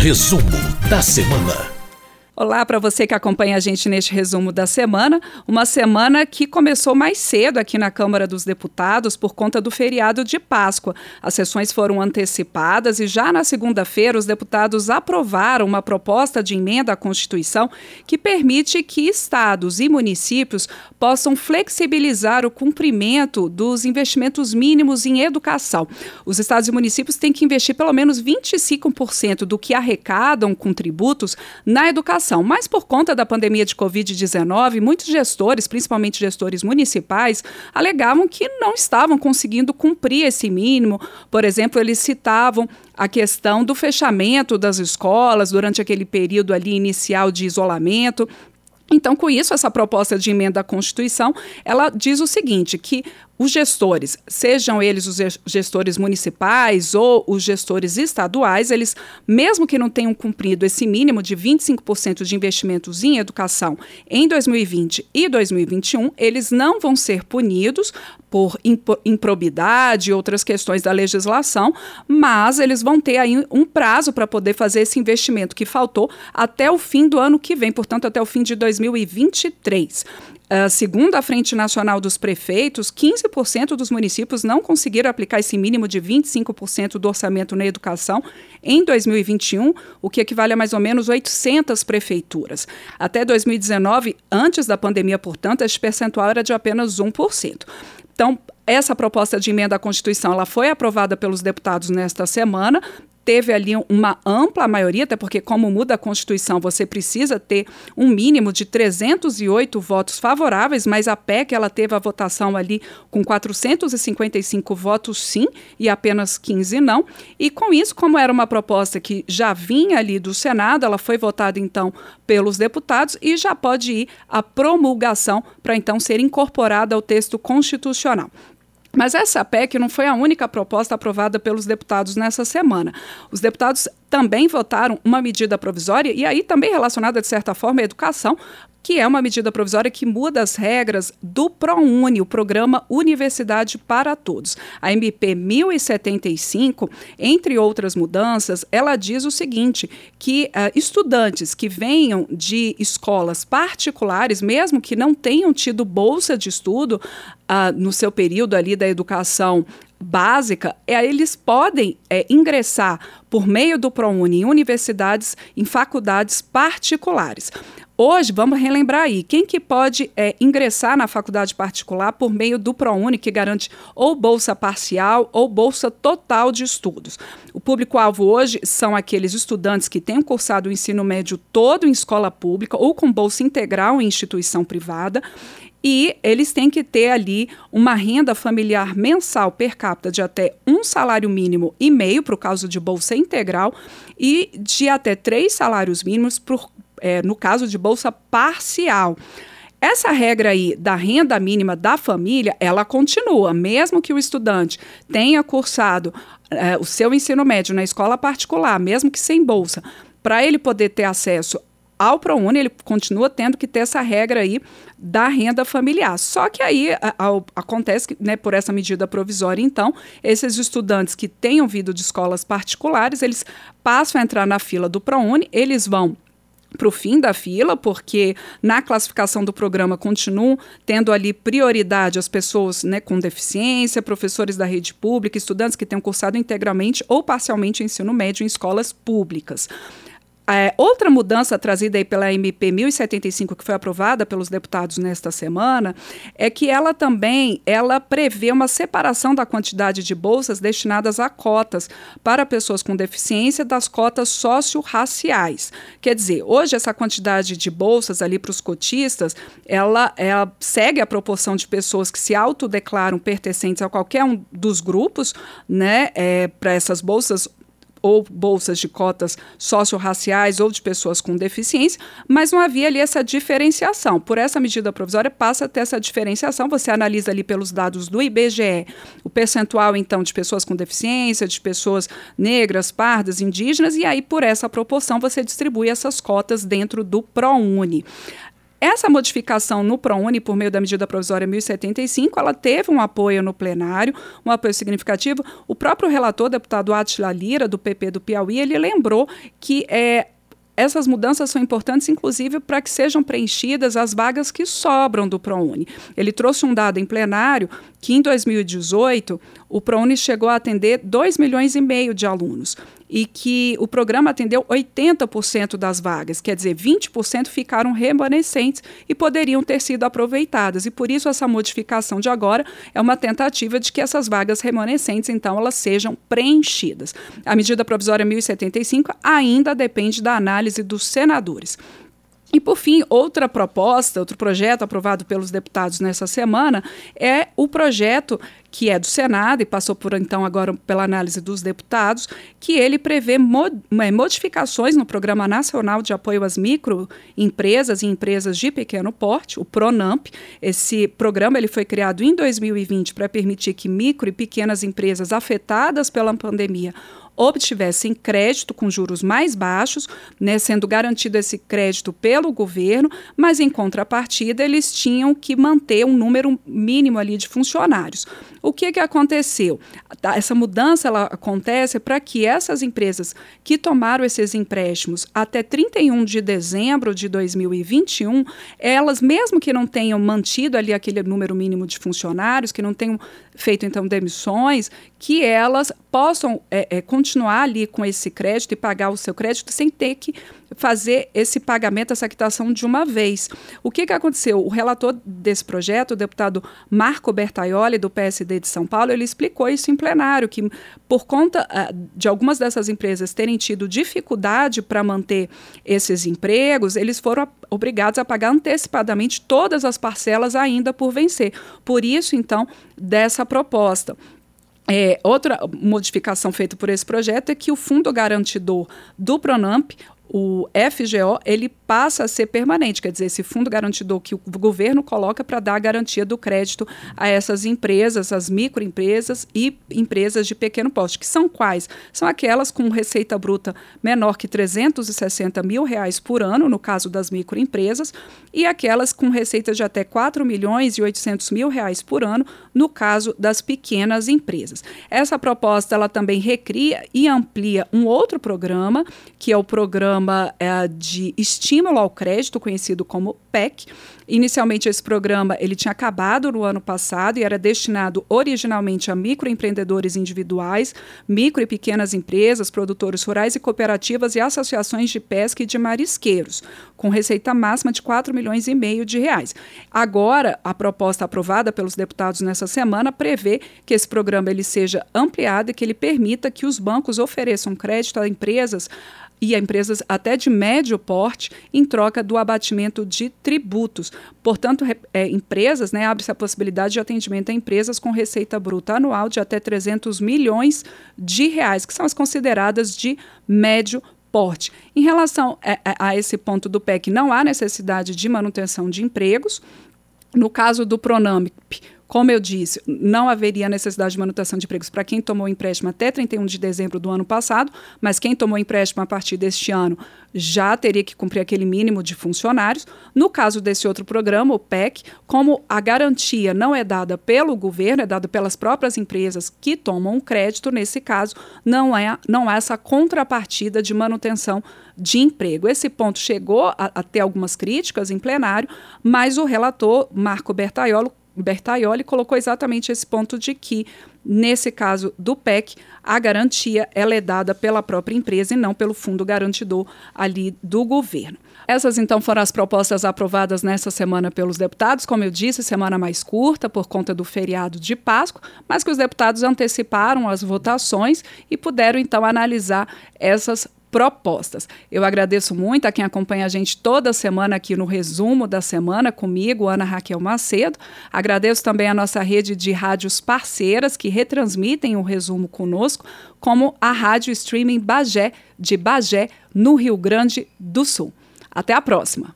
Resumo da semana. Olá para você que acompanha a gente neste resumo da semana. Uma semana que começou mais cedo aqui na Câmara dos Deputados por conta do feriado de Páscoa. As sessões foram antecipadas e já na segunda-feira os deputados aprovaram uma proposta de emenda à Constituição que permite que estados e municípios possam flexibilizar o cumprimento dos investimentos mínimos em educação. Os estados e municípios têm que investir pelo menos 25% do que arrecadam com tributos na educação Mas por conta da pandemia de Covid-19, muitos gestores, principalmente gestores municipais, alegavam que não estavam conseguindo cumprir esse mínimo. Por exemplo, eles citavam a questão do fechamento das escolas durante aquele período ali inicial de isolamento, então, com isso, essa proposta de emenda à Constituição, ela diz o seguinte, que os gestores, sejam eles os gestores municipais ou os gestores estaduais, eles, mesmo que não tenham cumprido esse mínimo de 25% de investimentos em educação em 2020 e 2021, eles não vão ser punidos por improbidade e outras questões da legislação, mas eles vão ter aí um prazo para poder fazer esse investimento que faltou até o fim do ano que vem, portanto, até o fim de 2023. Uh, segundo a Frente Nacional dos Prefeitos, 15% dos municípios não conseguiram aplicar esse mínimo de 25% do orçamento na educação em 2021, o que equivale a mais ou menos 800 prefeituras. Até 2019, antes da pandemia, portanto, esse percentual era de apenas 1%. Então, essa proposta de emenda à Constituição ela foi aprovada pelos deputados nesta semana, teve ali uma ampla maioria, até porque, como muda a Constituição, você precisa ter um mínimo de 308 votos favoráveis, mas a PEC ela teve a votação ali com 455 votos sim e apenas 15 não. E com isso, como era uma proposta que já vinha ali do Senado, ela foi votada então pelos deputados e já pode ir à promulgação para então ser incorporada ao texto constitucional. Mas essa PEC não foi a única proposta aprovada pelos deputados nessa semana. Os deputados também votaram uma medida provisória, e aí também relacionada, de certa forma, à educação, que é uma medida provisória que muda as regras do ProUni, o programa Universidade para Todos. A MP 1075, entre outras mudanças, ela diz o seguinte, que uh, estudantes que venham de escolas particulares, mesmo que não tenham tido bolsa de estudo uh, no seu período ali da educação básica, é, eles podem é, ingressar por meio do ProUni em universidades, em faculdades particulares. Hoje, vamos relembrar aí, quem que pode é, ingressar na faculdade particular por meio do ProUni, que garante ou bolsa parcial ou bolsa total de estudos. O público-alvo hoje são aqueles estudantes que tenham cursado o ensino médio todo em escola pública ou com bolsa integral em instituição privada e eles têm que ter ali uma renda familiar mensal per capita de até um salário mínimo e meio, para o caso de bolsa integral, e de até três salários mínimos por, é, no caso de bolsa parcial. Essa regra aí da renda mínima da família, ela continua, mesmo que o estudante tenha cursado é, o seu ensino médio na escola particular, mesmo que sem bolsa, para ele poder ter acesso ao ProUni, ele continua tendo que ter essa regra aí da renda familiar. Só que aí a, a, acontece que, né, por essa medida provisória, então, esses estudantes que tenham vindo de escolas particulares, eles passam a entrar na fila do ProUni, eles vão para o fim da fila, porque na classificação do programa continuam tendo ali prioridade as pessoas né, com deficiência, professores da rede pública, estudantes que tenham cursado integralmente ou parcialmente ensino médio em escolas públicas. É, outra mudança trazida aí pela MP 1075, que foi aprovada pelos deputados nesta semana, é que ela também ela prevê uma separação da quantidade de bolsas destinadas a cotas para pessoas com deficiência das cotas socio-raciais. Quer dizer, hoje essa quantidade de bolsas ali para os cotistas, ela, ela segue a proporção de pessoas que se autodeclaram pertencentes a qualquer um dos grupos, né, é, para essas bolsas ou bolsas de cotas socio-raciais ou de pessoas com deficiência, mas não havia ali essa diferenciação. Por essa medida provisória passa a ter essa diferenciação, você analisa ali pelos dados do IBGE o percentual então de pessoas com deficiência, de pessoas negras, pardas, indígenas e aí por essa proporção você distribui essas cotas dentro do ProUni. Essa modificação no ProUni, por meio da medida provisória 1075, ela teve um apoio no plenário, um apoio significativo. O próprio relator, deputado Atila Lira, do PP do Piauí, ele lembrou que é, essas mudanças são importantes, inclusive, para que sejam preenchidas as vagas que sobram do ProUni. Ele trouxe um dado em plenário que, em 2018, o ProUni chegou a atender 2 milhões e meio de alunos e que o programa atendeu 80% das vagas, quer dizer, 20% ficaram remanescentes e poderiam ter sido aproveitadas. E por isso essa modificação de agora é uma tentativa de que essas vagas remanescentes, então, elas sejam preenchidas. A medida provisória 1075 ainda depende da análise dos senadores. E, por fim, outra proposta, outro projeto aprovado pelos deputados nessa semana é o projeto que é do Senado e passou por então agora pela análise dos deputados, que ele prevê é, modificações no Programa Nacional de Apoio às Microempresas e Empresas de Pequeno Porte, o PRONAMP. Esse programa ele foi criado em 2020 para permitir que micro e pequenas empresas afetadas pela pandemia obtivessem crédito com juros mais baixos, né, sendo garantido esse crédito pelo governo, mas em contrapartida eles tinham que manter um número mínimo ali de funcionários. O que, que aconteceu? Essa mudança ela acontece para que essas empresas que tomaram esses empréstimos até 31 de dezembro de 2021, elas, mesmo que não tenham mantido ali aquele número mínimo de funcionários, que não tenham feito então demissões, que elas possam é, é, continuar ali com esse crédito e pagar o seu crédito sem ter que fazer esse pagamento, essa quitação de uma vez. O que, que aconteceu? O relator desse projeto, o deputado Marco Bertaioli, do PSD de São Paulo, ele explicou isso em plenário, que por conta uh, de algumas dessas empresas terem tido dificuldade para manter esses empregos, eles foram obrigados a pagar antecipadamente todas as parcelas ainda por vencer. Por isso, então, dessa proposta. É, outra modificação feita por esse projeto é que o fundo garantidor do Pronamp o FGO ele passa a ser permanente, quer dizer, esse fundo garantidor que o governo coloca para dar a garantia do crédito a essas empresas, as microempresas e empresas de pequeno porte, que são quais? São aquelas com receita bruta menor que 360 mil reais por ano, no caso das microempresas, e aquelas com receita de até 4 milhões e 800 mil reais por ano, no caso das pequenas empresas. Essa proposta ela também recria e amplia um outro programa, que é o programa programa é, de estímulo ao crédito, conhecido como PEC. Inicialmente, esse programa ele tinha acabado no ano passado e era destinado originalmente a microempreendedores individuais, micro e pequenas empresas, produtores rurais e cooperativas e associações de pesca e de marisqueiros, com receita máxima de 4 milhões e meio de reais. Agora, a proposta aprovada pelos deputados nessa semana prevê que esse programa ele seja ampliado e que ele permita que os bancos ofereçam crédito a empresas e a empresas até de médio porte em troca do abatimento de tributos. Portanto, é, empresas, né, abre-se a possibilidade de atendimento a empresas com receita bruta anual de até 300 milhões de reais, que são as consideradas de médio porte. Em relação a, a, a esse ponto do PEC, não há necessidade de manutenção de empregos. No caso do Pronamp, como eu disse, não haveria necessidade de manutenção de empregos para quem tomou empréstimo até 31 de dezembro do ano passado, mas quem tomou empréstimo a partir deste ano já teria que cumprir aquele mínimo de funcionários. No caso desse outro programa, o PEC, como a garantia não é dada pelo governo, é dada pelas próprias empresas que tomam crédito, nesse caso, não é, não há essa contrapartida de manutenção de emprego. Esse ponto chegou a, a ter algumas críticas em plenário, mas o relator, Marco Bertaiolo, Bertaioli colocou exatamente esse ponto de que, nesse caso do PEC, a garantia ela é dada pela própria empresa e não pelo fundo garantidor ali do governo. Essas então foram as propostas aprovadas nessa semana pelos deputados, como eu disse, semana mais curta por conta do feriado de Páscoa, mas que os deputados anteciparam as votações e puderam então analisar essas propostas. Eu agradeço muito a quem acompanha a gente toda semana aqui no resumo da semana comigo, Ana Raquel Macedo. Agradeço também a nossa rede de rádios parceiras que retransmitem o resumo conosco, como a Rádio Streaming Bagé, de Bagé, no Rio Grande do Sul. Até a próxima!